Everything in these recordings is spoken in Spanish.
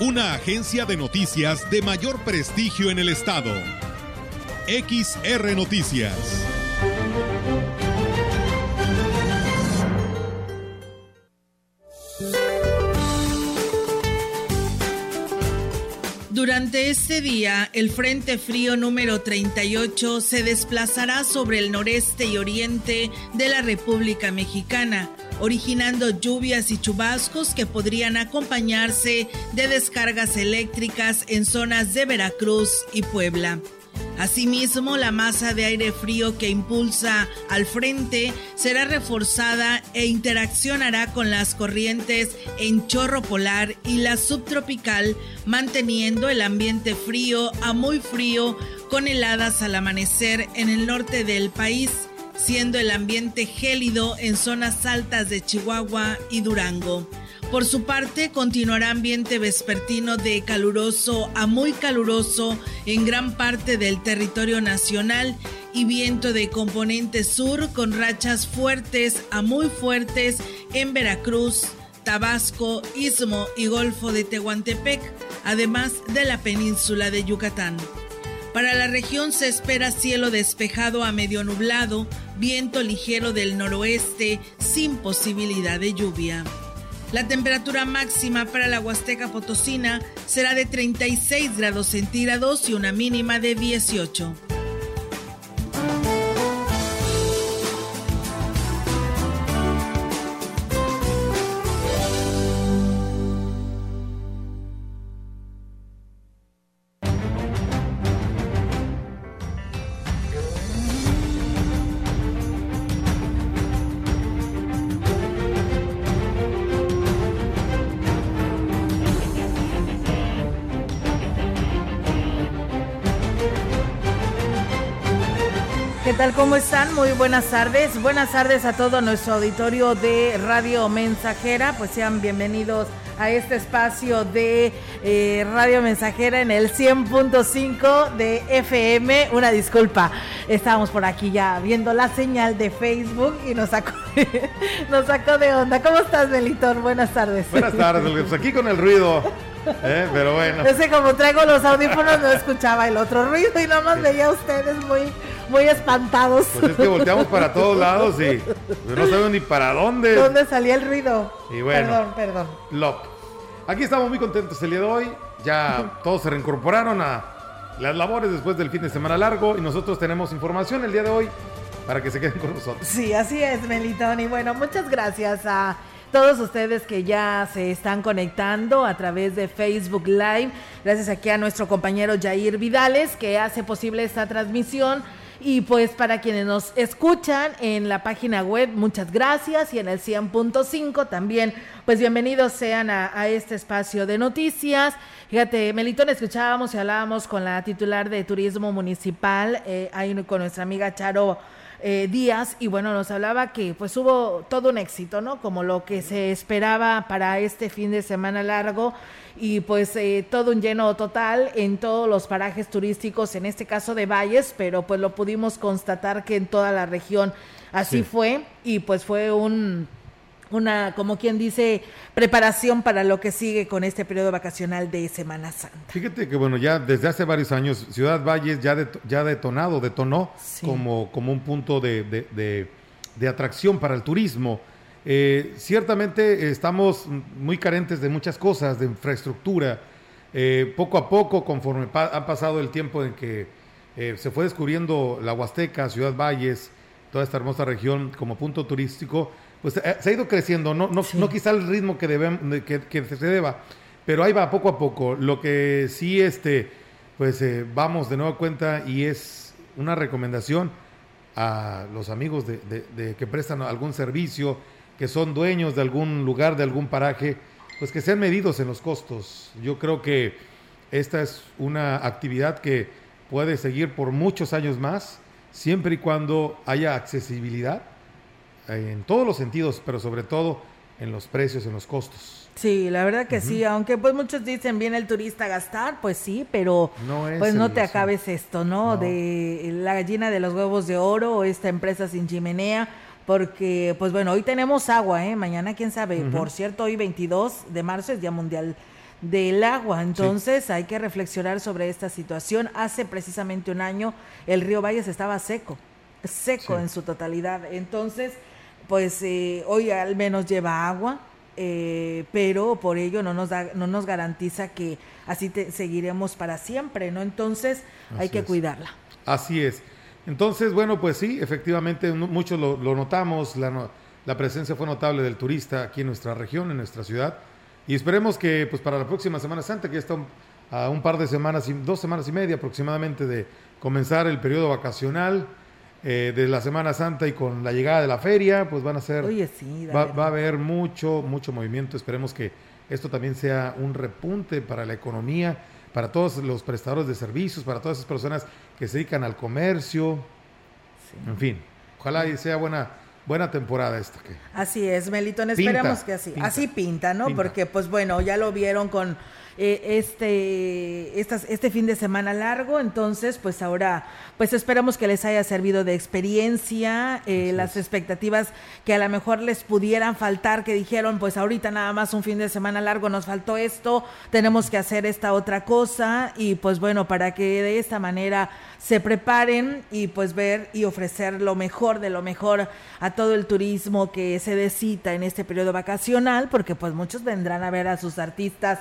una agencia de noticias de mayor prestigio en el estado. XR Noticias. Durante este día, el Frente Frío número 38 se desplazará sobre el noreste y oriente de la República Mexicana originando lluvias y chubascos que podrían acompañarse de descargas eléctricas en zonas de Veracruz y Puebla. Asimismo, la masa de aire frío que impulsa al frente será reforzada e interaccionará con las corrientes en chorro polar y la subtropical, manteniendo el ambiente frío a muy frío con heladas al amanecer en el norte del país siendo el ambiente gélido en zonas altas de Chihuahua y Durango. Por su parte, continuará ambiente vespertino de caluroso a muy caluroso en gran parte del territorio nacional y viento de componente sur con rachas fuertes a muy fuertes en Veracruz, Tabasco, Istmo y Golfo de Tehuantepec, además de la península de Yucatán. Para la región se espera cielo despejado a medio nublado, viento ligero del noroeste sin posibilidad de lluvia. La temperatura máxima para la Huasteca Potosina será de 36 grados centígrados y una mínima de 18. Tal? ¿Cómo están? Muy buenas tardes. Buenas tardes a todo nuestro auditorio de Radio Mensajera. Pues sean bienvenidos a este espacio de eh, Radio Mensajera en el 100.5 de FM. Una disculpa, estábamos por aquí ya viendo la señal de Facebook y nos sacó, nos sacó de onda. ¿Cómo estás, Belitor? Buenas tardes. Buenas tardes, pues aquí con el ruido. ¿eh? Pero bueno. Es que como traigo los audífonos no escuchaba el otro ruido y nada más veía a ustedes muy muy espantados. Pues es que volteamos para todos lados y no sabemos ni para dónde. ¿Dónde salía el ruido? Y bueno, perdón, perdón. Lop. Aquí estamos muy contentos el día de hoy. Ya todos se reincorporaron a las labores después del fin de semana largo y nosotros tenemos información el día de hoy para que se queden con nosotros. Sí, así es, Melitón. Y bueno, muchas gracias a todos ustedes que ya se están conectando a través de Facebook Live. Gracias aquí a nuestro compañero Jair Vidales que hace posible esta transmisión y pues para quienes nos escuchan en la página web, muchas gracias. Y en el 100.5 también, pues bienvenidos sean a, este espacio de noticias. Fíjate, Melitón, escuchábamos y hablábamos con la titular de Turismo Municipal, eh, ahí con nuestra amiga Charo. Eh, Díaz y bueno, nos hablaba que pues hubo todo un éxito, ¿no? Como lo que se esperaba para este fin de semana largo y pues eh, todo un lleno total en todos los parajes turísticos, en este caso de Valles, pero pues lo pudimos constatar que en toda la región así fue y pues fue un una, como quien dice, preparación para lo que sigue con este periodo vacacional de Semana Santa. Fíjate que bueno, ya desde hace varios años Ciudad Valles ya, ya detonado, detonó como, como un punto de, de atracción para el turismo. Eh, ciertamente estamos muy carentes de muchas cosas, de infraestructura. Eh, poco a poco, conforme ha pasado el tiempo en que eh, se fue descubriendo la Huasteca, Ciudad Valles, toda esta hermosa región como punto turístico, pues se ha ido creciendo, no, no, no quizá el ritmo que, debemos, que, que, se deba, pero ahí va poco a poco. Lo que sí, este, pues vamos de nueva cuenta y es una recomendación a los amigos de que prestan algún servicio, que son dueños de algún lugar, de algún paraje, pues que sean medidos en los costos. Yo creo que esta es una actividad que puede seguir por muchos años más, siempre y cuando haya accesibilidad en todos los sentidos, pero sobre todo en los precios, en los costos. Sí, la verdad que sí, aunque pues muchos dicen viene el turista a gastar, pues sí, pero no pues no te acabes esto, ¿no? De la gallina de los huevos de oro esta empresa sin chimenea, porque pues bueno, hoy tenemos agua, ¿eh? Mañana quién sabe. Por cierto, hoy 22 de marzo es Día Mundial del agua. Entonces hay que reflexionar sobre esta situación. Hace precisamente un año el río Valles estaba seco, seco en su totalidad. Entonces, pues eh, hoy al menos lleva agua eh, pero por ello no nos, da, no nos garantiza que así te, seguiremos para siempre, ¿no? Entonces hay que cuidarla. Así es. Entonces, bueno, pues sí, efectivamente, muchos lo, notamos, la, la, presencia fue notable del turista aquí en nuestra región, en nuestra ciudad, y esperemos que pues para la próxima Semana Santa, que ya está a un par de semanas, y, dos semanas y media aproximadamente de comenzar el periodo vacacional, eh, de la Semana Santa y con la llegada de la feria, pues van a ser, va, a haber mucho, mucho movimiento. Esperemos que esto también sea un repunte para la economía, para todos los prestadores de servicios, para todas esas personas que se dedican al comercio. En fin, ojalá y sea buena buena temporada esta que así es Melitón esperamos que así así pinta no porque pues bueno ya lo vieron con eh, este, este fin de semana largo. Entonces, pues ahora, pues esperamos que les haya servido de experiencia, eh, las expectativas que a lo mejor les pudieran faltar, que dijeron, pues ahorita nada más un fin de semana largo nos faltó esto, tenemos que hacer esta otra cosa y pues bueno, para que de esta manera se preparen y pues ver y ofrecer lo mejor de lo mejor a todo el turismo que se decita en este periodo vacacional, porque pues muchos vendrán a ver a sus artistas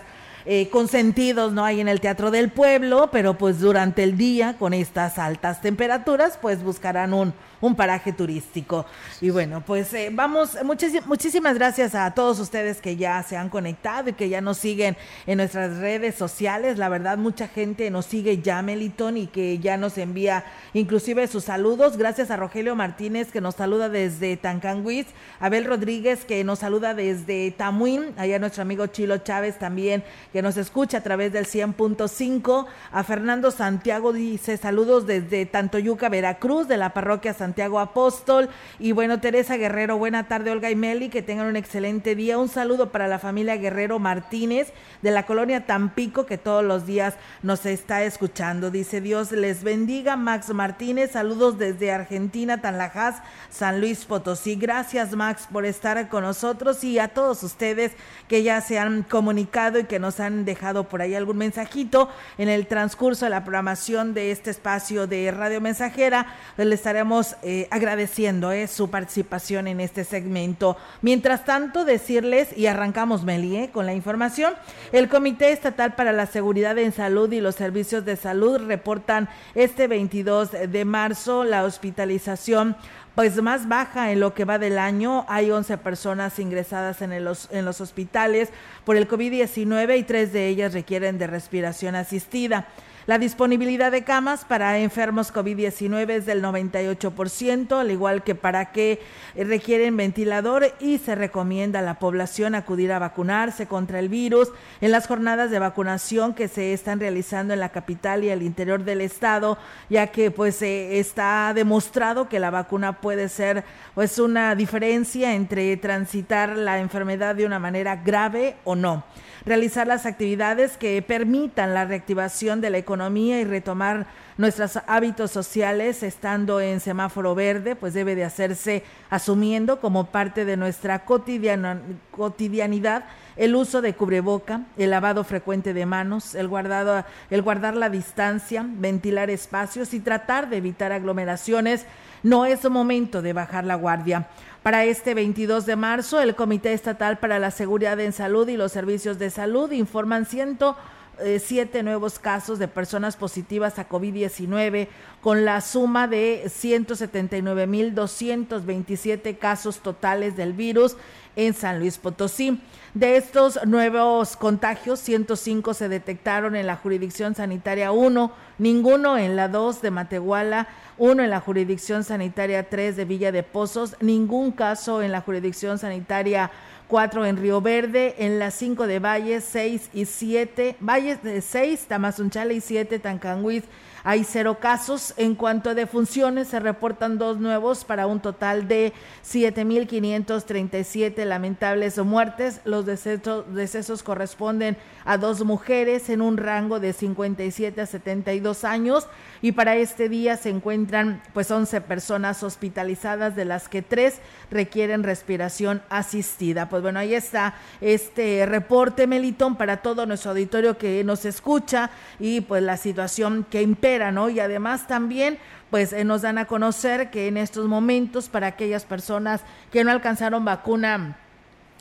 eh, consentidos no hay en el Teatro del Pueblo, pero pues durante el día, con estas altas temperaturas, pues buscarán un, un paraje turístico. Y bueno, pues eh, vamos, muchísimas gracias a todos ustedes que ya se han conectado y que ya nos siguen en nuestras redes sociales. La verdad, mucha gente nos sigue ya, Melitón, y que ya nos envía inclusive sus saludos. Gracias a Rogelio Martínez que nos saluda desde Tancanguis, Abel Rodríguez que nos saluda desde Tamuín, allá nuestro amigo Chilo Chávez también que nos escucha a través del 100.5, a Fernando Santiago dice saludos desde Tantoyuca, Veracruz, de la parroquia San Santiago Apóstol. Y bueno, Teresa Guerrero, buena tarde, Olga y Meli, que tengan un excelente día. Un saludo para la familia Guerrero Martínez de la colonia Tampico, que todos los días nos está escuchando. Dice Dios les bendiga. Max Martínez, saludos desde Argentina, Tanlajas, San Luis Potosí. Gracias, Max, por estar con nosotros y a todos ustedes que ya se han comunicado y que nos han dejado por ahí algún mensajito en el transcurso de la programación de este espacio de Radio Mensajera. Le estaremos eh, agradeciendo eh, su participación en este segmento. Mientras tanto, decirles, y arrancamos Melie eh, con la información, el Comité Estatal para la Seguridad en Salud y los Servicios de Salud reportan este 22 de marzo la hospitalización pues más baja en lo que va del año. Hay 11 personas ingresadas en, en los hospitales por el COVID-19 y tres de ellas requieren de respiración asistida. La disponibilidad de camas para enfermos COVID-19 es del 98%, al igual que para que requieren ventilador y se recomienda a la población acudir a vacunarse contra el virus. En las jornadas de vacunación que se están realizando en la capital y el interior del estado, ya que pues eh, está demostrado que la vacuna puede ser pues una diferencia entre transitar la enfermedad de una manera grave o no realizar las actividades que permitan la reactivación de la economía y retomar nuestros hábitos sociales estando en semáforo verde, pues debe de hacerse asumiendo como parte de nuestra cotidianidad el uso de cubreboca, el lavado frecuente de manos, el, guardado, el guardar la distancia, ventilar espacios y tratar de evitar aglomeraciones. No es momento de bajar la guardia. Para este 22 de marzo, el Comité Estatal para la Seguridad en Salud y los Servicios de Salud informan 107 nuevos casos de personas positivas a COVID-19, con la suma de 179.227 casos totales del virus en San Luis Potosí. De estos nuevos contagios, 105 se detectaron en la jurisdicción sanitaria 1, ninguno en la 2 de Matehuala, uno en la jurisdicción sanitaria 3 de Villa de Pozos, ningún caso en la jurisdicción sanitaria cuatro en Río Verde, en las cinco de Valles, seis y siete, Valles de seis, Tamazunchale y siete, Tancanguis, hay cero casos. En cuanto a defunciones, se reportan dos nuevos para un total de 7.537 lamentables muertes. Los decesos, decesos corresponden a dos mujeres en un rango de 57 a 72 años y para este día se encuentran pues 11 personas hospitalizadas de las que tres requieren respiración asistida. Pues bueno, ahí está este reporte Melitón para todo nuestro auditorio que nos escucha y pues la situación que impera, Y además también pues eh, nos dan a conocer que en estos momentos para aquellas personas que no alcanzaron vacuna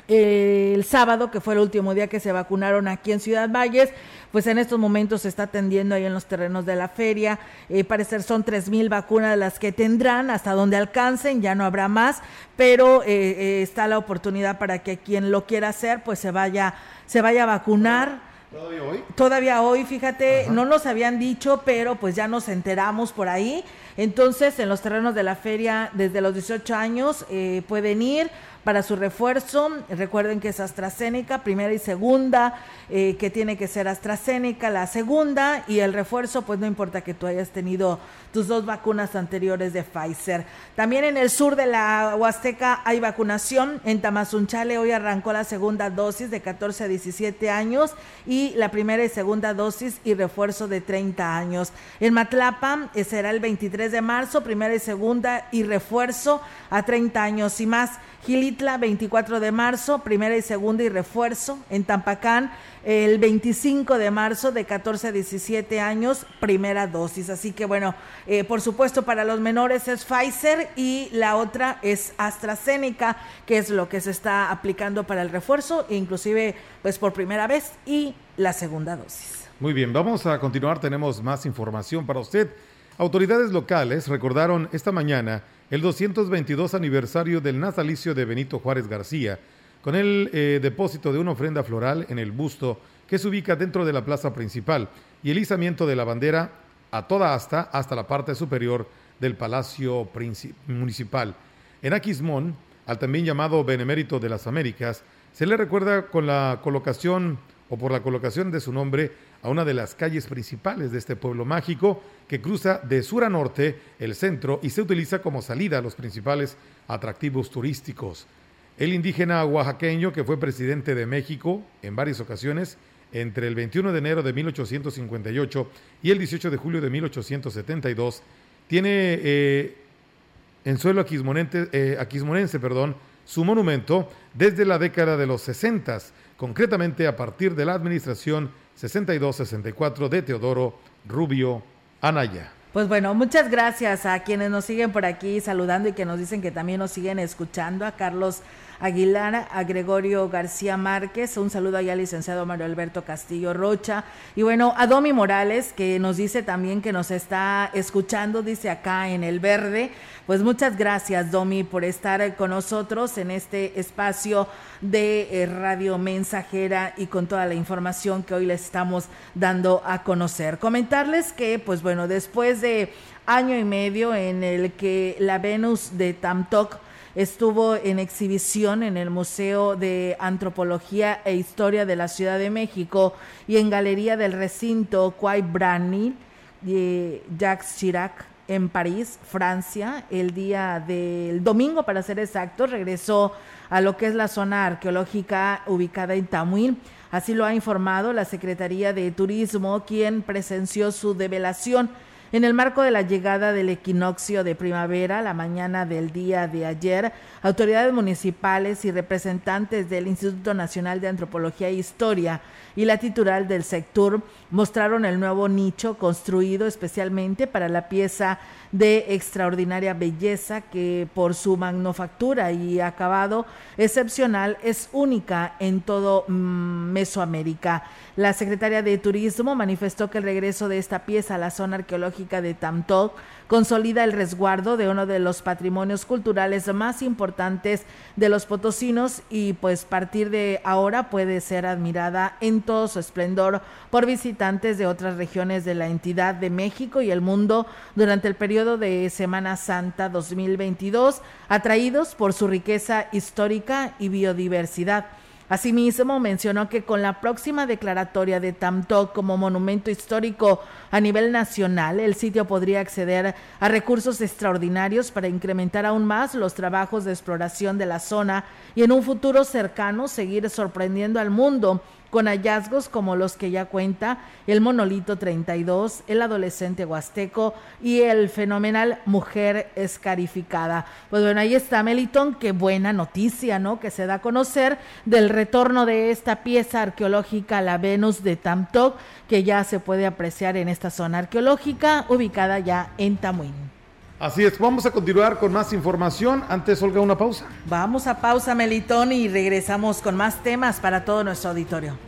el sábado, que fue el último día que se vacunaron aquí en Ciudad Valles, pues en estos momentos se está atendiendo ahí en los terrenos de la feria. Eh, parecer son tres mil vacunas las que tendrán hasta donde alcancen, ya no habrá más, pero eh, eh, está la oportunidad para que quien lo quiera hacer, pues se vaya, se vaya a vacunar. ¿Todavía hoy? Todavía hoy, fíjate, no nos habían dicho, pero pues ya nos enteramos por ahí. Entonces, en los terrenos de la feria, desde los 18 años eh, pueden ir para su refuerzo. Recuerden que es AstraZeneca, primera y segunda, eh, que tiene que ser AstraZeneca, la segunda, y el refuerzo, pues no importa que tú hayas tenido tus dos vacunas anteriores de Pfizer. También en el sur de la Huasteca hay vacunación. En Tamazunchale hoy arrancó la segunda dosis de 14 a 17 años y la primera y segunda dosis y refuerzo de 30 años. En Matlapa eh, será el 23 de marzo, primera y segunda y refuerzo a 30 años y más. Gilitla, 24 de marzo, primera y segunda y refuerzo. En Tampacán, el 25 de marzo, de 14 a 17 años, primera dosis. Así que bueno, eh, por supuesto para los menores es Pfizer y la otra es AstraZeneca, que es lo que se está aplicando para el refuerzo, inclusive pues por primera vez y la segunda dosis. Muy bien, vamos a continuar, tenemos más información para usted. Autoridades locales recordaron esta mañana el 222 aniversario del natalicio de Benito Juárez García, con el eh, depósito de una ofrenda floral en el busto que se ubica dentro de la plaza principal y el izamiento de la bandera a toda asta hasta la parte superior del Palacio Municipal. En Aquismón, al también llamado Benemérito de las Américas, se le recuerda con la colocación o por la colocación de su nombre a una de las calles principales de este pueblo mágico que cruza de sur a norte el centro y se utiliza como salida a los principales atractivos turísticos. El indígena oaxaqueño que fue presidente de México en varias ocasiones entre el 21 de enero de 1858 y el 18 de julio de 1872 tiene eh, en suelo eh, aquismonense perdón, su monumento desde la década de los 60, concretamente a partir de la administración 62-64 de Teodoro Rubio Anaya. Pues bueno, muchas gracias a quienes nos siguen por aquí saludando y que nos dicen que también nos siguen escuchando, a Carlos Aguilar, a Gregorio García Márquez, un saludo allá al licenciado Mario Alberto Castillo Rocha, y bueno, a Domi Morales, que nos dice también que nos está escuchando, dice acá en el verde. Pues muchas gracias, Domi, por estar con nosotros en este espacio de eh, Radio Mensajera y con toda la información que hoy les estamos dando a conocer. Comentarles que, pues bueno, después de año y medio en el que la Venus de Tamtok estuvo en exhibición en el Museo de Antropología e Historia de la Ciudad de México y en Galería del Recinto Quai Branly de Jacques Chirac en París, Francia, el día del domingo, para ser exactos, regresó a lo que es la zona arqueológica ubicada en Tamuín. Así lo ha informado la Secretaría de Turismo, quien presenció su develación en el marco de la llegada del equinoccio de primavera, la mañana del día de ayer, autoridades municipales y representantes del Instituto Nacional de Antropología e Historia y la titular del sector mostraron el nuevo nicho construido especialmente para la pieza de extraordinaria belleza que por su manufactura y acabado excepcional es única en todo mm, Mesoamérica. La secretaria de Turismo manifestó que el regreso de esta pieza a la zona arqueológica de Tamtoc consolida el resguardo de uno de los patrimonios culturales más importantes de los potosinos y pues partir de ahora puede ser admirada en todo su esplendor por visitantes de otras regiones de la entidad de México y el mundo durante el periodo de Semana Santa 2022, atraídos por su riqueza histórica y biodiversidad. Asimismo, mencionó que con la próxima declaratoria de Tamtoc como monumento histórico a nivel nacional, el sitio podría acceder a recursos extraordinarios para incrementar aún más los trabajos de exploración de la zona y en un futuro cercano seguir sorprendiendo al mundo con hallazgos como los que ya cuenta el monolito 32, el adolescente huasteco y el fenomenal mujer escarificada. Pues bueno, ahí está Meliton, qué buena noticia, ¿no? Que se da a conocer del retorno de esta pieza arqueológica, la Venus de Tamtoc, que ya se puede apreciar en esta zona arqueológica ubicada ya en Tamuín. Así es, vamos a continuar con más información. Antes, Olga, una pausa. Vamos a pausa, Melitón, y regresamos con más temas para todo nuestro auditorio.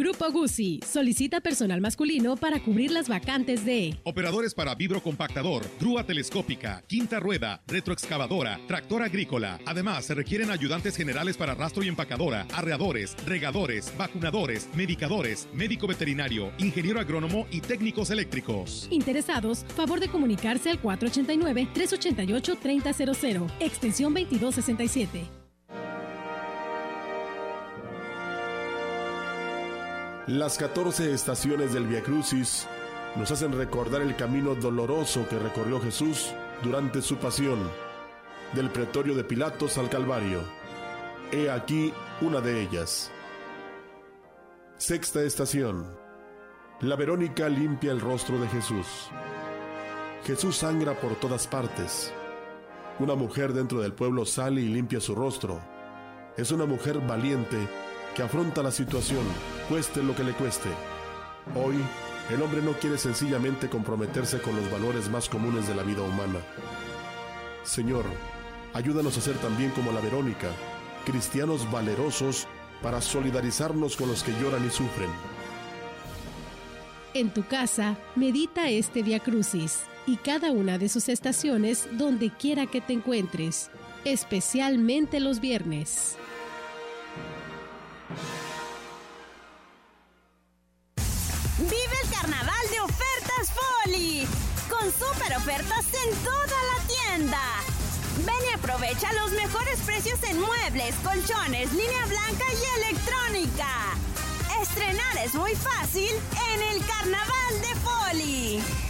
Grupo Guzzi solicita personal masculino para cubrir las vacantes de operadores para vibrocompactador, grúa telescópica, quinta rueda, retroexcavadora, tractor agrícola. Además, se requieren ayudantes generales para rastro y empacadora, arreadores, regadores, vacunadores, medicadores, médico veterinario, ingeniero agrónomo y técnicos eléctricos. Interesados, favor de comunicarse al 489-388-3000, extensión 2267. Las 14 estaciones del Via Crucis nos hacen recordar el camino doloroso que recorrió Jesús durante su pasión, del pretorio de Pilatos al Calvario. He aquí una de ellas. Sexta estación. La Verónica limpia el rostro de Jesús. Jesús sangra por todas partes. Una mujer dentro del pueblo sale y limpia su rostro. Es una mujer valiente que afronta la situación, cueste lo que le cueste. Hoy, el hombre no quiere sencillamente comprometerse con los valores más comunes de la vida humana. Señor, ayúdanos a ser también como la Verónica, cristianos valerosos para solidarizarnos con los que lloran y sufren. En tu casa, medita este Via Crucis y cada una de sus estaciones donde quiera que te encuentres, especialmente los viernes. Super ofertas en toda la tienda. Ven y aprovecha los mejores precios en muebles, colchones, línea blanca y electrónica. Estrenar es muy fácil en el carnaval de Foli.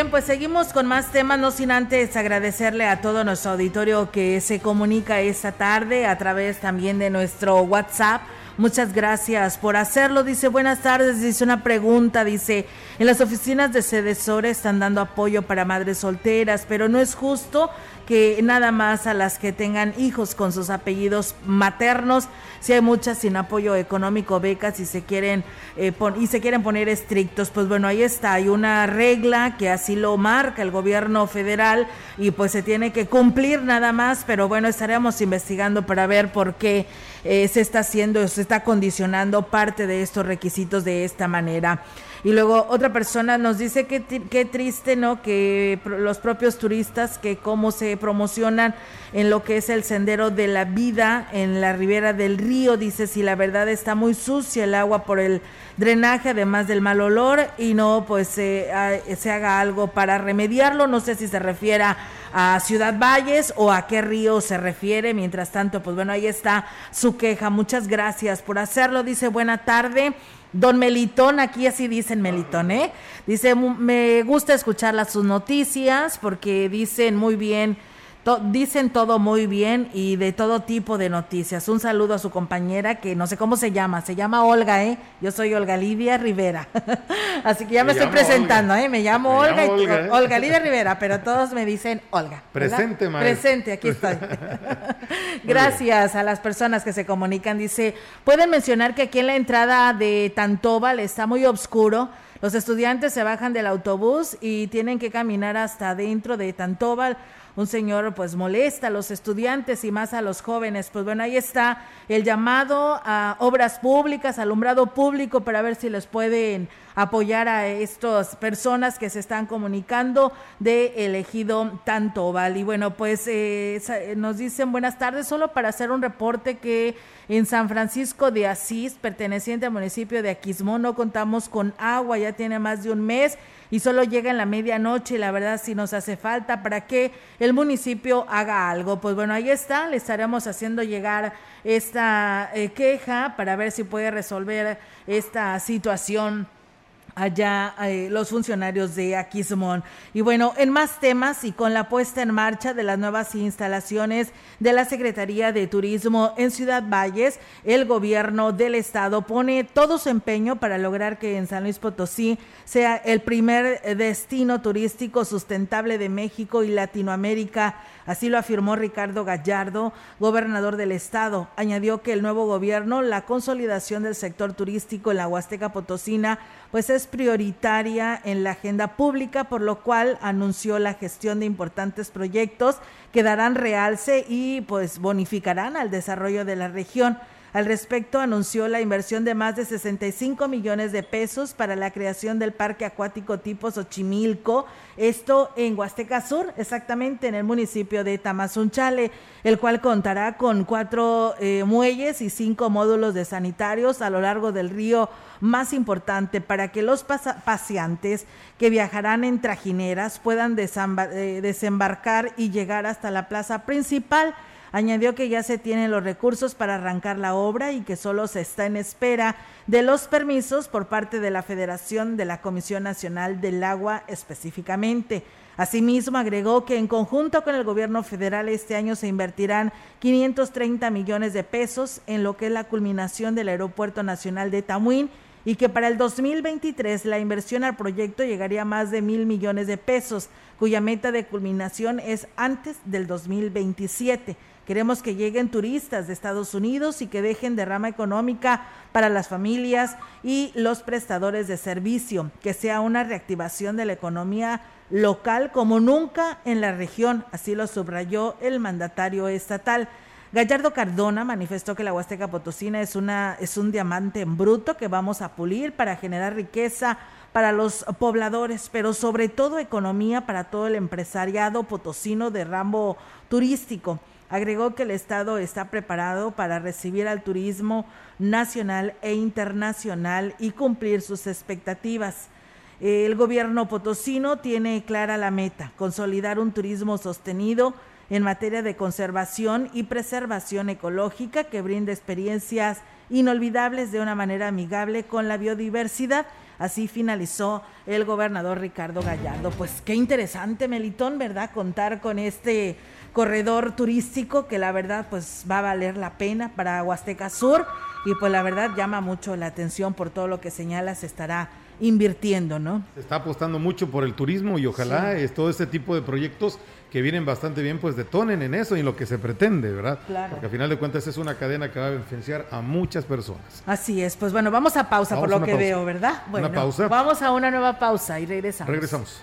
Bien, pues seguimos con más temas, no sin antes agradecerle a todo nuestro auditorio que se comunica esta tarde a través también de nuestro WhatsApp Muchas gracias por hacerlo. Dice, buenas tardes. Dice una pregunta. Dice, en las oficinas de Cedesore están dando apoyo para madres solteras, pero no es justo que nada más a las que tengan hijos con sus apellidos maternos, si hay muchas sin apoyo económico, becas y se quieren eh, y se quieren poner estrictos, pues bueno, ahí está, hay una regla que así lo marca el gobierno federal y pues se tiene que cumplir nada más, pero bueno, estaremos investigando para ver por qué eh, se está haciendo, se está condicionando parte de estos requisitos de esta manera. Y luego otra persona nos dice que qué triste, ¿no? Que los propios turistas, que cómo se promocionan en lo que es el sendero de la vida en la ribera del río. Dice, si la verdad está muy sucia el agua por el drenaje, además del mal olor, y no, pues se haga algo para remediarlo. No sé si se refiere a Ciudad Valles o a qué río se refiere. Mientras tanto, pues bueno, ahí está su queja. Muchas gracias por hacerlo. Dice, buena tarde. Don Melitón, aquí así dicen Melitón, ¿eh? Dice, me gusta escuchar las sus noticias porque dicen muy bien dicen todo muy bien y de todo tipo de noticias. Un saludo a su compañera que no sé cómo se llama, se llama Olga, ¿eh? Yo soy Olga Lidia Rivera. Así que ya me, estoy presentando, ¿eh? Me llamo Olga, ¿eh? Olga, Lidia Rivera, pero todos me dicen Olga. Presente, maestra. Presente, aquí estoy. Gracias a las personas que se comunican. Dice, pueden mencionar que aquí en la entrada de Tantóbal está muy oscuro. Los estudiantes se bajan del autobús y tienen que caminar hasta dentro de Tantóbal un señor pues molesta a los estudiantes y más a los jóvenes. Pues bueno, ahí está el llamado a obras públicas, alumbrado público para ver si les pueden apoyar a estas personas que se están comunicando de elegido tanto Y bueno, pues eh, nos dicen buenas tardes, solo para hacer un reporte que en San Francisco de Asís, perteneciente al municipio de Aquismón, no contamos con agua, ya tiene más de un mes y solo llega en la medianoche. La verdad si nos hace falta para que el municipio haga algo. Pues bueno, ahí está, le estaremos haciendo llegar esta eh, queja para ver si puede resolver esta situación allá eh, los funcionarios de Aquismón. Y bueno, en más temas y con la puesta en marcha de las nuevas instalaciones de la Secretaría de Turismo en Ciudad Valles, el gobierno del estado pone todo su empeño para lograr que en San Luis Potosí sea el primer destino turístico sustentable de México y Latinoamérica Así lo afirmó Ricardo Gallardo, gobernador del estado. Añadió que el nuevo gobierno, la consolidación del sector turístico en la Huasteca Potosina, pues es prioritaria en la agenda pública, por lo cual anunció la gestión de importantes proyectos que darán realce y pues bonificarán al desarrollo de la región. Al respecto, anunció la inversión de más de 65 millones de pesos para la creación del parque acuático tipo Xochimilco, esto en Huasteca Sur, exactamente en el municipio de Tamazunchale, el cual contará con cuatro eh, muelles y cinco módulos de sanitarios a lo largo del río más importante para que los paseantes que viajarán en trajineras puedan eh, desembarcar y llegar hasta la plaza principal Añadió que ya se tienen los recursos para arrancar la obra y que solo se está en espera de los permisos por parte de la Federación de la Comisión Nacional del Agua específicamente. Asimismo, agregó que en conjunto con el gobierno federal este año se invertirán 530 millones de pesos en lo que es la culminación del Aeropuerto Nacional de Tamuín y que para el 2023 la inversión al proyecto llegaría a más de mil millones de pesos, cuya meta de culminación es antes del 2027. Queremos que lleguen turistas de Estados Unidos y que dejen derrama económica para las familias y los prestadores de servicio, que sea una reactivación de la economía local como nunca en la región, así lo subrayó el mandatario estatal. Gallardo Cardona manifestó que la Huasteca Potosina es, una, es un diamante en bruto que vamos a pulir para generar riqueza para los pobladores, pero sobre todo economía para todo el empresariado potosino de rambo turístico. Agregó que el Estado está preparado para recibir al turismo nacional e internacional y cumplir sus expectativas. El gobierno potosino tiene clara la meta, consolidar un turismo sostenido en materia de conservación y preservación ecológica que brinda experiencias inolvidables de una manera amigable con la biodiversidad. Así finalizó el gobernador Ricardo Gallardo. Pues qué interesante, Melitón, ¿verdad? Contar con este corredor turístico que la verdad pues va a valer la pena para Huasteca Sur y pues la verdad llama mucho la atención por todo lo que señala se estará invirtiendo, ¿no? Se está apostando mucho por el turismo y ojalá es todo este tipo de proyectos que vienen bastante bien, pues detonen en eso y en lo que se pretende, ¿verdad? Claro. Porque al final de cuentas es una cadena que va a beneficiar a muchas personas. Así es, pues bueno, vamos a pausa por lo que veo, ¿verdad? Bueno, una pausa. Vamos a una nueva pausa y regresamos. Regresamos.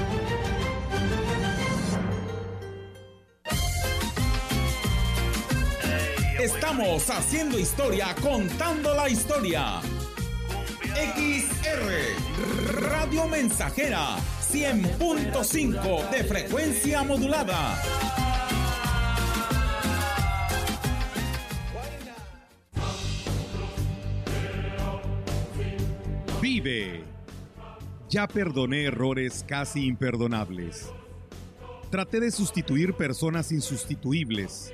Estamos haciendo historia, contando la historia. XR Radio Mensajera 100.5 de frecuencia modulada. Vive. Ya perdoné errores casi imperdonables. Traté de sustituir personas insustituibles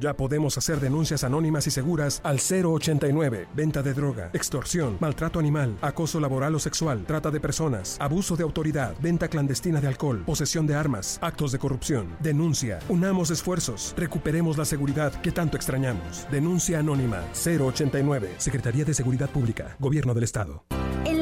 Ya podemos hacer denuncias anónimas y seguras al 089. Venta de droga, extorsión, maltrato animal, acoso laboral o sexual, trata de personas, abuso de autoridad, venta clandestina de alcohol, posesión de armas, actos de corrupción. Denuncia. Unamos esfuerzos. Recuperemos la seguridad que tanto extrañamos. Denuncia anónima 089. Secretaría de Seguridad Pública. Gobierno del Estado.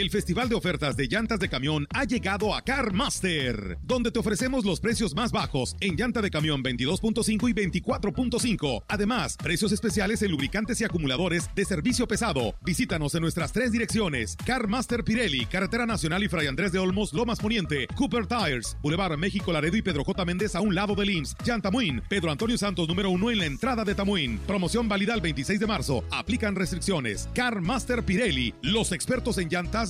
El Festival de Ofertas de Llantas de Camión ha llegado a CarMaster, donde te ofrecemos los precios más bajos en llanta de camión 22.5 y 24.5. Además, precios especiales en lubricantes y acumuladores de servicio pesado. Visítanos en nuestras tres direcciones: CarMaster Pirelli, Carretera Nacional y Fray Andrés de Olmos, Lomas Poniente, Cooper Tires, Boulevard México Laredo y Pedro J. Méndez a un lado del IMSS, Tamuín, Pedro Antonio Santos número uno en la entrada de Tamuín. Promoción válida el 26 de marzo. Aplican restricciones. CarMaster Pirelli, los expertos en llantas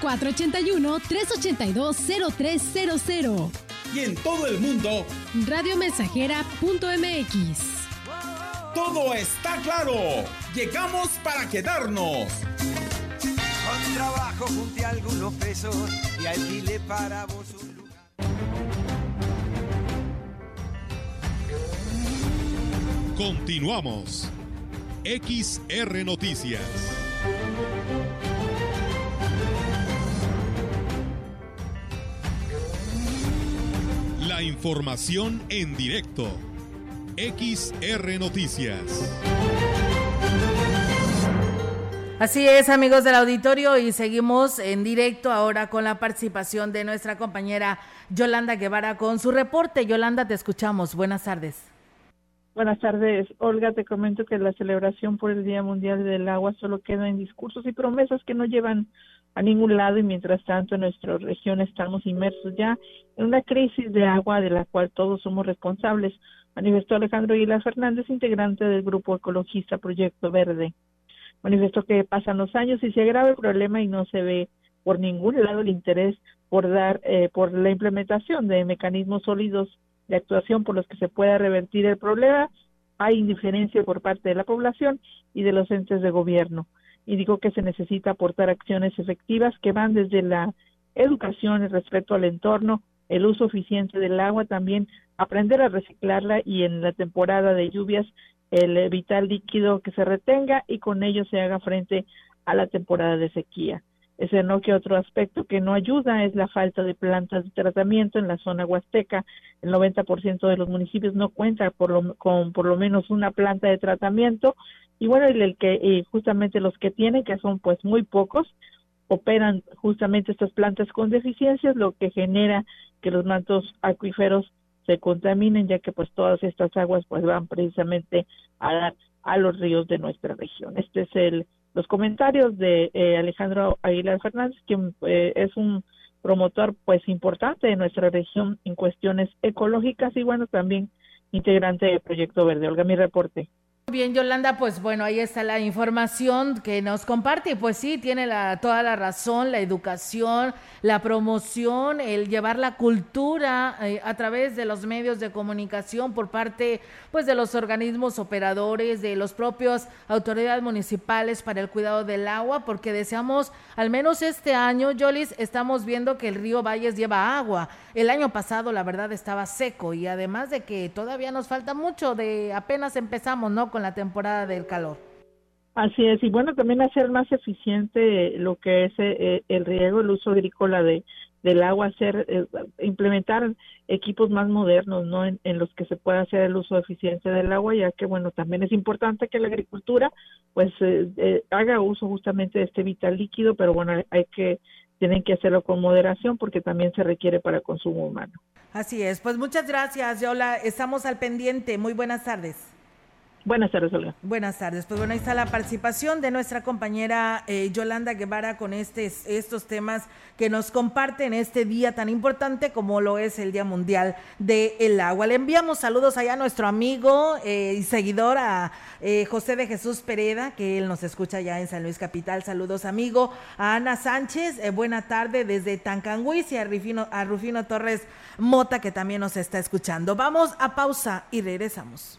481-382-0300. Y en todo el mundo, radiomensajera.mx. Todo está claro. Llegamos para quedarnos. Con trabajo junté algunos pesos y alquilé para vos un lugar. Continuamos. XR Noticias. La información en directo. XR Noticias. Así es, amigos del auditorio, y seguimos en directo ahora con la participación de nuestra compañera Yolanda Guevara con su reporte. Yolanda, te escuchamos. Buenas tardes. Buenas tardes, Olga. Te comento que la celebración por el Día Mundial del Agua solo queda en discursos y promesas que no llevan a ningún lado y mientras tanto en nuestra región estamos inmersos ya en una crisis de agua de la cual todos somos responsables, manifestó Alejandro Aguilar Fernández, integrante del grupo ecologista Proyecto Verde. Manifestó que pasan los años y se agrava el problema y no se ve por ningún lado el interés por dar eh, por la implementación de mecanismos sólidos de actuación por los que se pueda revertir el problema. Hay indiferencia por parte de la población y de los entes de gobierno. Y digo que se necesita aportar acciones efectivas que van desde la educación, el respeto al entorno, el uso eficiente del agua, también aprender a reciclarla y en la temporada de lluvias el vital líquido que se retenga y con ello se haga frente a la temporada de sequía. Ese no que otro aspecto que no ayuda es la falta de plantas de tratamiento en la zona huasteca. El 90% de los municipios no cuenta por lo, con por lo menos una planta de tratamiento y bueno, el, que y justamente los que tienen, que son pues muy pocos, operan justamente estas plantas con deficiencias, lo que genera que los mantos acuíferos se contaminen, ya que pues todas estas aguas pues van precisamente a dar a los ríos de nuestra región. Este es el los comentarios de eh, Alejandro Aguilar Fernández, quien eh, es un promotor pues importante de nuestra región en cuestiones ecológicas y bueno, también integrante del Proyecto Verde. Olga, mi reporte. Bien, Yolanda, pues bueno, ahí está la información que nos comparte pues sí, tiene la, toda la razón, la educación, la promoción, el llevar la cultura eh, a través de los medios de comunicación por parte pues de los organismos operadores, de los propios autoridades municipales para el cuidado del agua, porque deseamos, al menos este año, Yolis, estamos viendo que el río Valles lleva agua. El año pasado, la verdad, estaba seco y además de que todavía nos falta mucho, de apenas empezamos, ¿no? La temporada del calor. Así es, y bueno, también hacer más eficiente lo que es eh, el riego, el uso agrícola de, del agua, hacer, eh, implementar equipos más modernos, ¿no? En, los que se pueda hacer el uso eficiente del agua, ya que, bueno, también es importante que la agricultura, pues, eh, haga uso justamente de este vital líquido, pero bueno, hay que, tienen que hacerlo con moderación porque también se requiere para consumo humano. Así es, pues muchas gracias, Yola, estamos al pendiente, muy buenas tardes. Buenas tardes, Olga. Buenas tardes. Pues bueno, ahí está la participación de nuestra compañera eh, Yolanda Guevara con este, estos temas que nos comparten este día tan importante como lo es el Día Mundial del Agua. Le enviamos saludos allá a nuestro amigo eh, y seguidor a eh, José de Jesús Pereda, que él nos escucha ya en San Luis Capital. Saludos, amigo. A Ana Sánchez, buena tarde desde Tancanguis y a Rufino Torres Mota, que también nos está escuchando. Vamos a pausa y regresamos.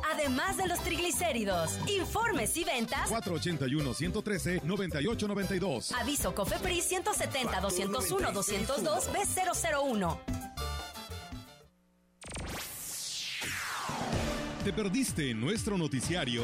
además de los triglicéridos. Informes y ventas 481-113-9892. Aviso COFEPRIS 170-201-202 B001. ¿Te perdiste nuestro noticiario?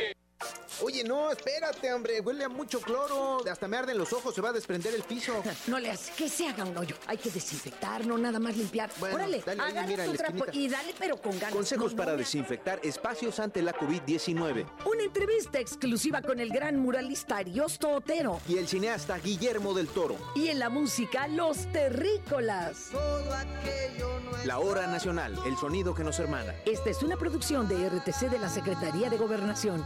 Oye, no, espérate, hombre. Huele a mucho cloro. Hasta me arden los ojos. Se va a desprender el piso. No le haces que se haga un hoyo. Hay que desinfectar, no nada más limpiar. Bueno, Órale, dale agarra mira, tu trapo y dale, pero con ganas. Consejos No, para no, desinfectar espacios ante la COVID-19. Una entrevista exclusiva con el gran muralista Ariosto Otero. Y el cineasta Guillermo del Toro. Y en la música, Los Terrícolas. La Hora Nacional, el sonido que nos hermana. Esta es una producción de RTC de la Secretaría de Gobernación.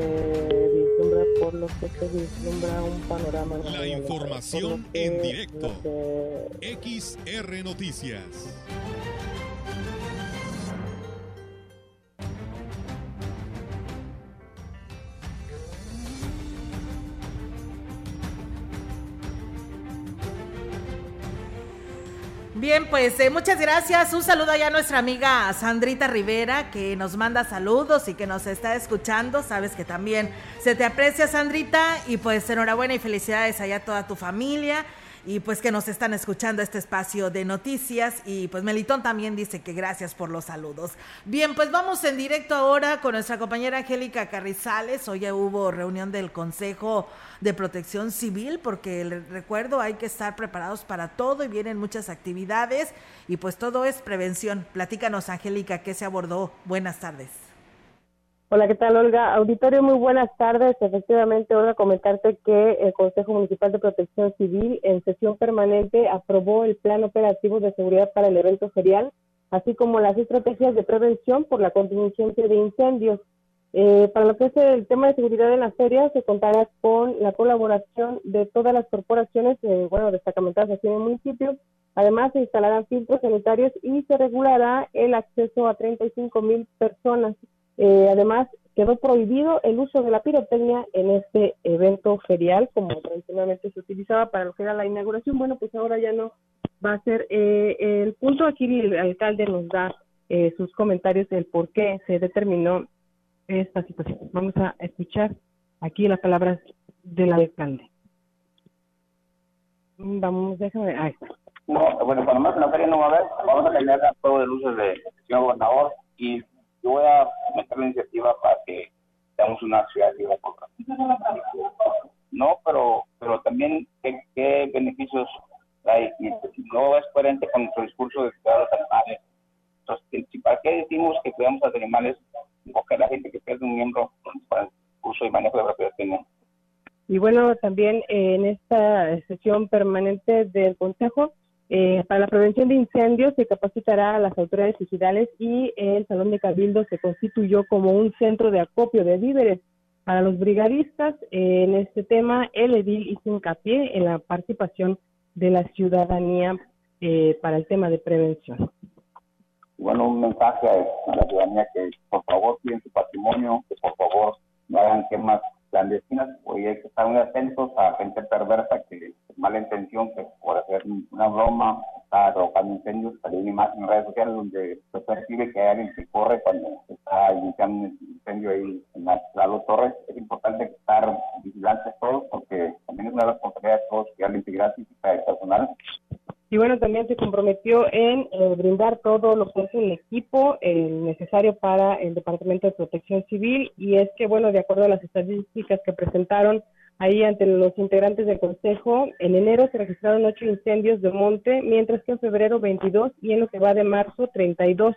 Se vislumbra por lo que se vislumbra un panorama. La información en directo. que- XR Noticias. Bien, pues eh, muchas gracias. Un saludo allá a nuestra amiga Sandrita Rivera, que nos manda saludos y que nos está escuchando. Sabes que también se te aprecia, Sandrita. Y pues enhorabuena y felicidades allá a toda tu familia. Y pues que nos están escuchando este espacio de noticias. Y pues Melitón también dice que gracias por los saludos. Bien, pues vamos en directo ahora con nuestra compañera Angélica Carrizales. Hoy ya hubo reunión del Consejo de Protección Civil, porque les recuerdo, hay que estar preparados para todo y vienen muchas actividades y pues todo es prevención. Platícanos, Angélica, ¿qué se abordó? Buenas tardes. Hola, ¿qué tal, Olga? Auditorio, muy buenas tardes. Efectivamente, Olga, comentarte que el Consejo Municipal de Protección Civil en sesión permanente aprobó el Plan Operativo de Seguridad para el evento ferial, así como las estrategias de prevención por la contingencia de incendios. Eh, para lo que es el tema de seguridad en las ferias, se contará con la colaboración de todas las corporaciones, eh, bueno, destacamentadas aquí en el municipio. Además, se instalarán filtros sanitarios y se regulará el acceso a 35 mil personas eh, además, quedó prohibido el uso de la pirotecnia en este evento ferial, como tradicionalmente se utilizaba para lo que era la inauguración. Bueno, pues ahora ya no va a ser eh, el punto. Aquí el alcalde nos da eh, sus comentarios del por qué se determinó esta situación. Vamos a escuchar aquí las palabras del alcalde. Vamos, déjame. Ahí está. No, bueno, cuando más en la feria no va a haber, vamos a tener todo el uso de señor gobernador y yo voy a meter la iniciativa para que seamos una ciudad libre por No, pero pero también qué, beneficios hay. Y no es coherente con nuestro discurso de cuidar a los animales. Entonces, ¿para qué decimos que cuidamos a los animales? Porque la gente que pierde un miembro para el uso y manejo de propiedad tiene. Y bueno, también en esta sesión permanente del Consejo eh, para la prevención de incendios se capacitará a las autoridades digitales y el Salón de Cabildo se constituyó como un centro de acopio de víveres para los brigadistas. en este tema, el edil hizo hincapié en la participación de la ciudadanía eh, para el tema de prevención. Bueno, un mensaje a la ciudadanía que por favor cuiden su patrimonio, que por favor no hagan quemas clandestinas, hoy hay que estar muy atentos a gente perversa que mala intención que por hacer una broma está provocando incendios, salió una imagen en redes sociales donde se percibe que hay alguien que corre cuando está iniciando un incendio ahí en la Lalo Torres. Es importante estar vigilantes todos porque también es una responsabilidad de todos cuidar la integridad física del personal y bueno, también se comprometió en eh, brindar todo lo que es el equipo necesario para el Departamento de Protección Civil. Y es que, bueno, de acuerdo a las estadísticas que presentaron ahí ante los integrantes del Consejo, en enero se registraron ocho incendios de monte, mientras que en febrero 22 y en lo que va de marzo 32.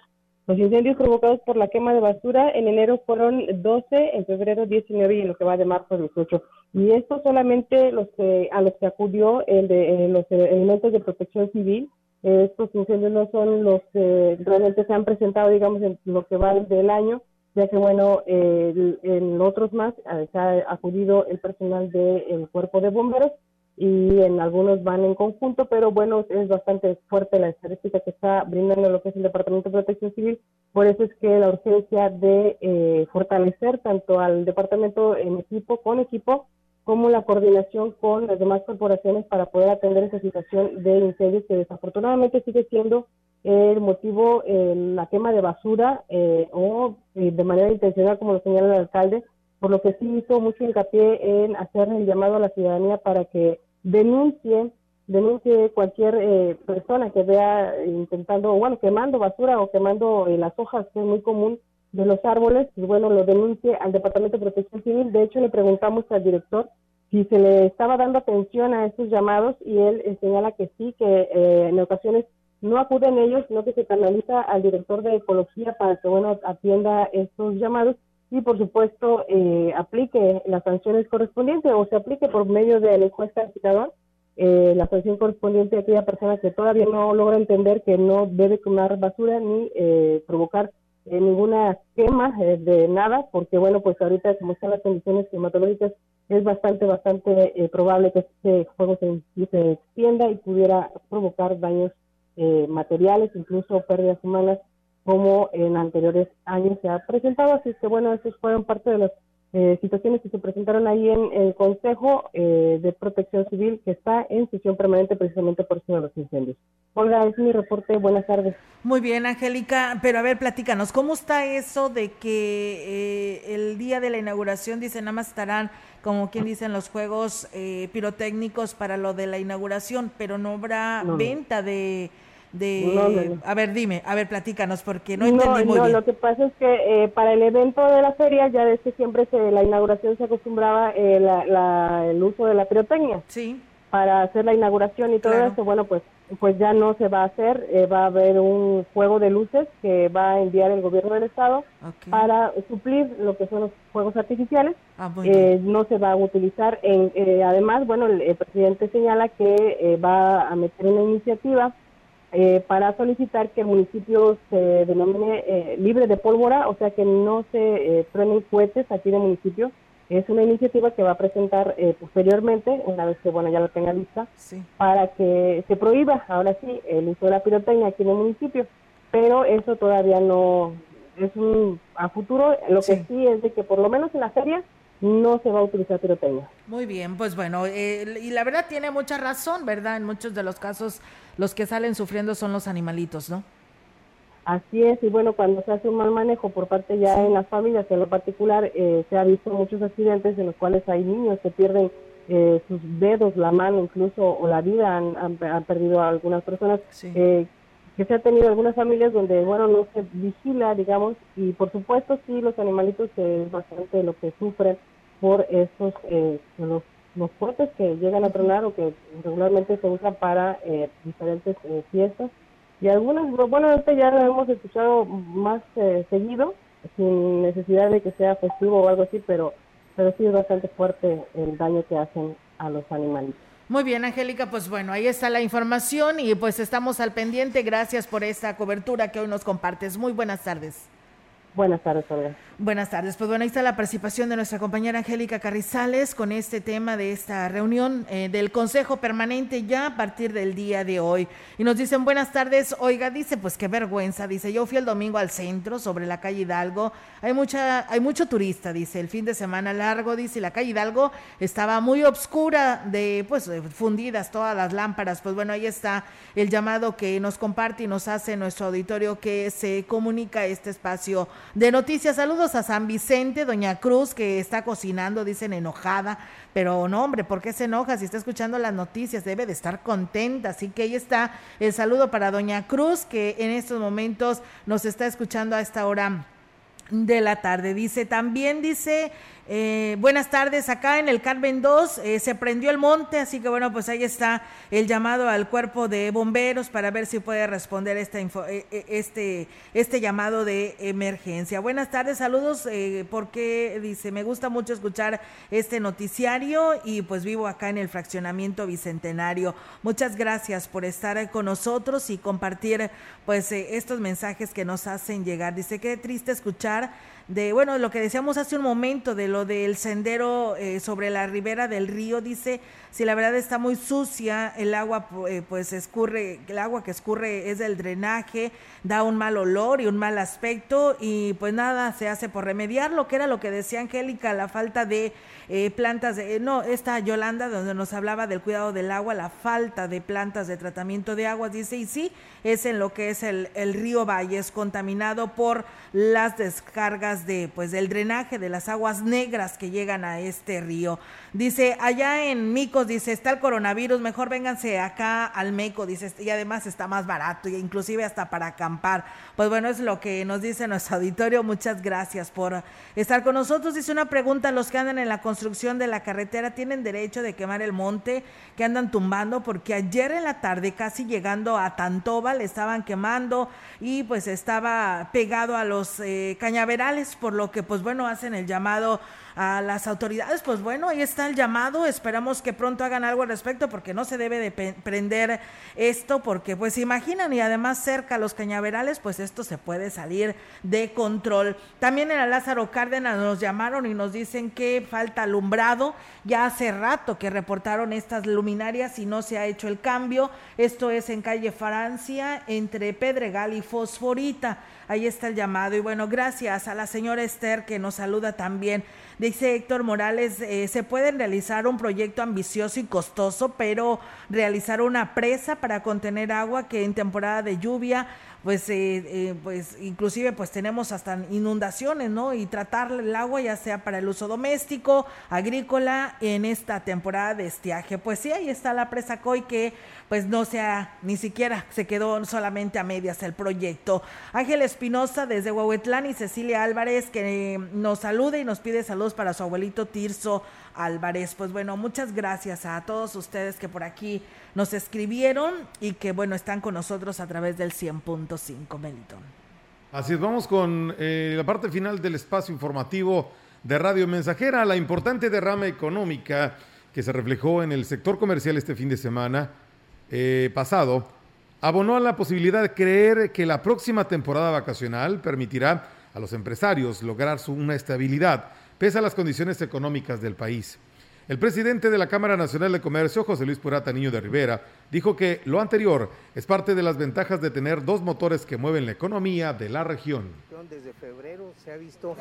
Los incendios provocados por la quema de basura en enero fueron 12, en febrero 19 y en lo que va de marzo 18. Y esto solamente los a los que acudió el de los elementos de protección civil. estos incendios no son los que realmente se han presentado, digamos, en lo que va del año, ya que, bueno, en otros más eh, se ha acudido el personal del cuerpo de bomberos y en algunos van en conjunto, pero bueno, es bastante fuerte la estadística que está brindando lo que es el Departamento de Protección Civil, por eso es que la urgencia de eh, fortalecer tanto al departamento en equipo, con equipo, como la coordinación con las demás corporaciones para poder atender esa situación de incendios que desafortunadamente sigue siendo el motivo eh, la quema de basura eh, o eh, de manera intencional, como lo señala el alcalde, por lo que sí hizo mucho hincapié en hacer el llamado a la ciudadanía para que denuncie, denuncie cualquier eh, persona que vea intentando, bueno, quemando basura o quemando eh, las hojas, que es muy común de los árboles, y bueno, lo denuncie al Departamento de Protección Civil. De hecho, le preguntamos al director si se le estaba dando atención a estos llamados y él eh, señala que sí, que en ocasiones no acuden ellos, sino que se canaliza al director de ecología para que, bueno, atienda estos llamados y por supuesto eh, aplique las sanciones correspondientes o se aplique por medio de la encuesta del citador eh, la sanción correspondiente a aquella persona que todavía no logra entender que no debe quemar basura ni eh, provocar ninguna quema de nada, porque bueno, pues ahorita como están las condiciones climatológicas es bastante, bastante probable que este fuego se, se, extienda y pudiera provocar daños materiales, incluso pérdidas humanas como en anteriores años se ha presentado. Así que bueno, esas fueron parte de las eh, situaciones que se presentaron ahí en el Consejo eh, de Protección Civil que está en sesión permanente precisamente por eso de los incendios. Olga, es mi reporte. Buenas tardes. Muy bien, Angélica. Pero a ver, platícanos, ¿cómo está eso de que eh, el día de la inauguración, dicen, nada más estarán, como quien dicen, los juegos pirotécnicos para lo de la inauguración, pero no habrá venta de de... A ver, dime, a ver, platícanos, porque no entendí muy no, lo que pasa es que eh, para el evento de la feria, ya desde siempre se, la inauguración se acostumbraba eh, el uso de la pirotecnia. Sí. Para hacer la inauguración y todo eso, bueno, pues pues ya no se va a hacer, eh, va a haber un juego de luces que va a enviar el gobierno del estado para suplir lo que son los fuegos artificiales. Ah, eh, no se va a utilizar. En, eh, además, bueno, el, presidente señala que va a meter una iniciativa para solicitar que el municipio se denomine libre de pólvora, o sea que no se truenen cohetes aquí en el municipio es una iniciativa que va a presentar eh, posteriormente, una vez que bueno ya la tenga lista, para que se prohíba ahora sí el uso de la pirotecnia aquí en el municipio. Pero eso todavía no es un a futuro. Lo que sí es de que por lo menos en la feria no se va a utilizar pirotecnia. Muy bien, pues bueno, eh, y la verdad tiene mucha razón, ¿verdad? En muchos de los casos los que salen sufriendo son los animalitos, ¿no? Así es, y bueno, cuando se hace un mal manejo por parte ya en las familias, en lo particular, eh, se ha visto muchos accidentes en los cuales hay niños que pierden eh, sus dedos, la mano incluso, o la vida, han, han, perdido a algunas personas. Eh, que se ha tenido algunas familias donde, bueno, no se vigila, digamos, y por supuesto sí, los animalitos es bastante lo que sufren por estos, los, los fuertes que llegan a tronar o que regularmente se usan para diferentes fiestas y algunas, bueno, ahorita ya lo hemos escuchado más eh, seguido, sin necesidad de que sea festivo o algo así, pero, pero sí es bastante fuerte el daño que hacen a los animales. Muy bien, Angélica, pues bueno, ahí está la información y pues estamos al pendiente. Gracias por esta cobertura que hoy nos compartes. Muy buenas tardes. Buenas tardes, Olga. Buenas tardes. Pues bueno, ahí está la participación de nuestra compañera Angélica Carrizales con este tema de esta reunión eh, del Consejo Permanente ya a partir del día de hoy. Y nos dicen buenas tardes. Oiga, dice, pues qué vergüenza. Dice, yo fui el domingo al centro sobre la calle Hidalgo. Hay mucha, hay mucho turista, dice, el fin de semana largo, dice, la calle Hidalgo estaba muy obscura de, pues, fundidas todas las lámparas. Pues bueno, ahí está el llamado que nos comparte y nos hace nuestro auditorio que se comunica este espacio de noticias. Saludos a San Vicente, Doña Cruz, que está cocinando, dicen enojada, pero no, hombre, ¿por qué se enoja? Si está escuchando las noticias, debe de estar contenta. Así que ahí está el saludo para Doña Cruz, que en estos momentos nos está escuchando a esta hora de la tarde. Dice, también dice eh, buenas tardes, acá en el Carmen 2 eh, se prendió el monte, así que bueno, pues ahí está el llamado al cuerpo de bomberos para ver si puede responder esta eh, este, este llamado de emergencia. Buenas tardes, saludos, porque dice, me gusta mucho escuchar este noticiario y pues vivo acá en el fraccionamiento bicentenario. Muchas gracias por estar con nosotros y compartir pues estos mensajes que nos hacen llegar. Dice, qué triste escuchar de, bueno, lo que decíamos hace un momento, de lo del sendero eh, sobre la ribera del río, dice, si la verdad está muy sucia, el agua eh, pues escurre, el agua que escurre es del drenaje, da un mal olor y un mal aspecto y pues nada se hace por remediar lo que era lo que decía Angélica, la falta de eh, plantas, de, no, esta Yolanda donde nos hablaba del cuidado del agua, la falta de plantas de tratamiento de aguas, dice, y sí, es en lo que es el, el río Valles, contaminado por las descargas de, pues, del drenaje de las aguas negras que llegan a este río. Dice, allá en Dice, está el coronavirus, mejor vénganse acá al Meco, dice, y además está más barato, inclusive hasta para acampar. Pues bueno, es lo que nos dice nuestro auditorio. Muchas gracias por estar con nosotros. Dice una pregunta, los que andan en la construcción de la carretera tienen derecho de quemar el monte que andan tumbando, porque ayer en la tarde, casi llegando a Tantoba, le estaban quemando y pues estaba pegado a los eh, cañaverales, por lo que pues bueno, hacen el llamado a las autoridades, pues bueno, ahí está el llamado, esperamos que pronto hagan algo al respecto porque no se debe de prender esto porque pues se imaginan y además cerca a los cañaverales pues esto se puede salir de control. También en Lázaro Cárdenas nos llamaron y nos dicen que falta alumbrado, ya hace rato que reportaron estas luminarias y no se ha hecho el cambio, esto es en calle Francia entre Pedregal y Fosforita. Ahí está el llamado. Y bueno, gracias a la señora Esther que nos saluda también. Dice Héctor Morales, eh, se puede realizar un proyecto ambicioso y costoso, pero realizar una presa para contener agua que en temporada de lluvia pues, eh, eh, pues inclusive pues tenemos hasta inundaciones, ¿no? Y tratar el agua ya sea para el uso doméstico, agrícola, en esta temporada de estiaje. Pues sí, ahí está la presa COI que pues no sea, ni siquiera se quedó solamente a medias el proyecto. Ángel Espinosa desde Huehuetlán y Cecilia Álvarez que nos salude y nos pide saludos para su abuelito Tirso Álvarez. Pues bueno, muchas gracias a todos ustedes que por aquí nos escribieron y que bueno, están con nosotros a través del 100.5 Melitón. Así es, vamos con eh, la parte final del espacio informativo de Radio Mensajera, la importante derrama económica que se reflejó en el sector comercial este fin de semana eh, pasado, abonó a la posibilidad de creer que la próxima temporada vacacional permitirá a los empresarios lograr una estabilidad pese a las condiciones económicas del país. El presidente de la Cámara Nacional de Comercio, José Luis Purata Niño de Rivera, dijo que lo anterior es parte de las ventajas de tener dos motores que mueven la economía de la región. Desde febrero se ha visto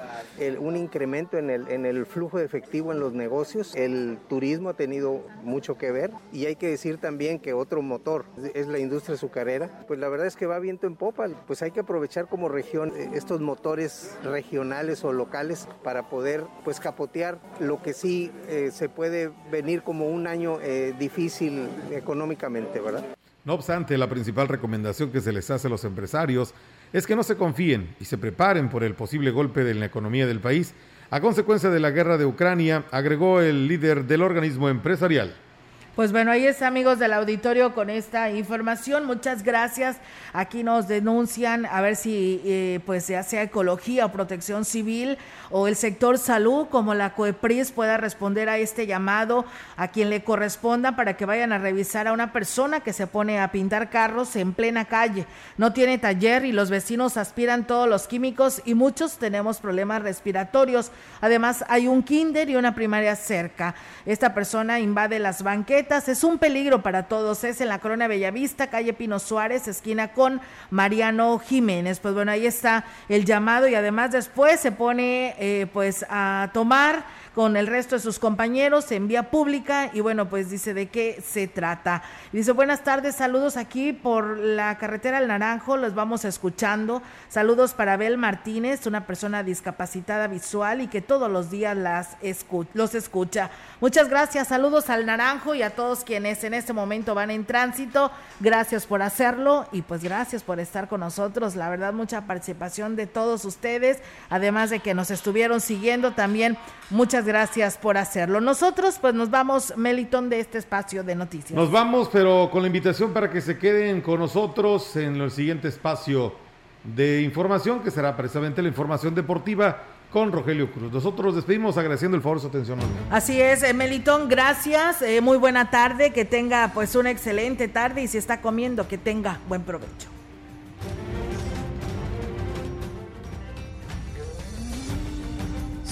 un incremento en el, en el flujo de efectivo en los negocios. El turismo ha tenido mucho que ver y hay que decir también que otro motor es la industria azucarera. Pues la verdad es que va viento en popa. Pues hay que aprovechar como región eh, estos motores regionales o locales para poder pues capotear lo que sí eh, se puede venir como un año eh, difícil económicamente, ¿verdad? No obstante, la principal recomendación que se les hace a los empresarios es que no se confíen y se preparen por el posible golpe de la economía del país a consecuencia de la guerra de Ucrania, agregó el líder del organismo empresarial. Pues bueno, ahí está amigos del auditorio con esta información. Muchas gracias. Aquí nos denuncian a ver si eh, pues ya sea ecología o protección civil o el sector salud como la COEPRIS pueda responder a este llamado a quien le corresponda para que vayan a revisar a una persona que se pone a pintar carros en plena calle. No tiene taller y los vecinos aspiran todos los químicos y muchos tenemos problemas respiratorios. Además hay un kinder y una primaria cerca. Esta persona invade las banquetas es un peligro para todos. Es en la Corona Bellavista, calle Pino Suárez, esquina con Mariano Jiménez. Pues bueno, ahí está el llamado y además después se pone eh, pues a tomar con el resto de sus compañeros en vía pública y bueno, pues dice de qué se trata. Dice, buenas tardes, saludos aquí por la carretera al Naranjo, los vamos escuchando. Saludos para Abel Martínez, una persona discapacitada visual y que todos los días las los escucha. Muchas gracias, saludos al Naranjo y a todos quienes en este momento van en tránsito. Gracias por hacerlo y pues gracias por estar con nosotros. La verdad, mucha participación de todos ustedes, además de que nos estuvieron siguiendo también. Muchas gracias por hacerlo. Nosotros pues nos vamos, Meliton, de este espacio de noticias. Nos vamos, pero con la invitación para que se queden con nosotros en el siguiente espacio de información, que será precisamente la información deportiva con Rogelio Cruz. Nosotros despedimos agradeciendo el favor su atención. Así es, eh, Melitón, gracias, eh, muy buena tarde, que tenga pues una excelente tarde y si está comiendo, que tenga buen provecho.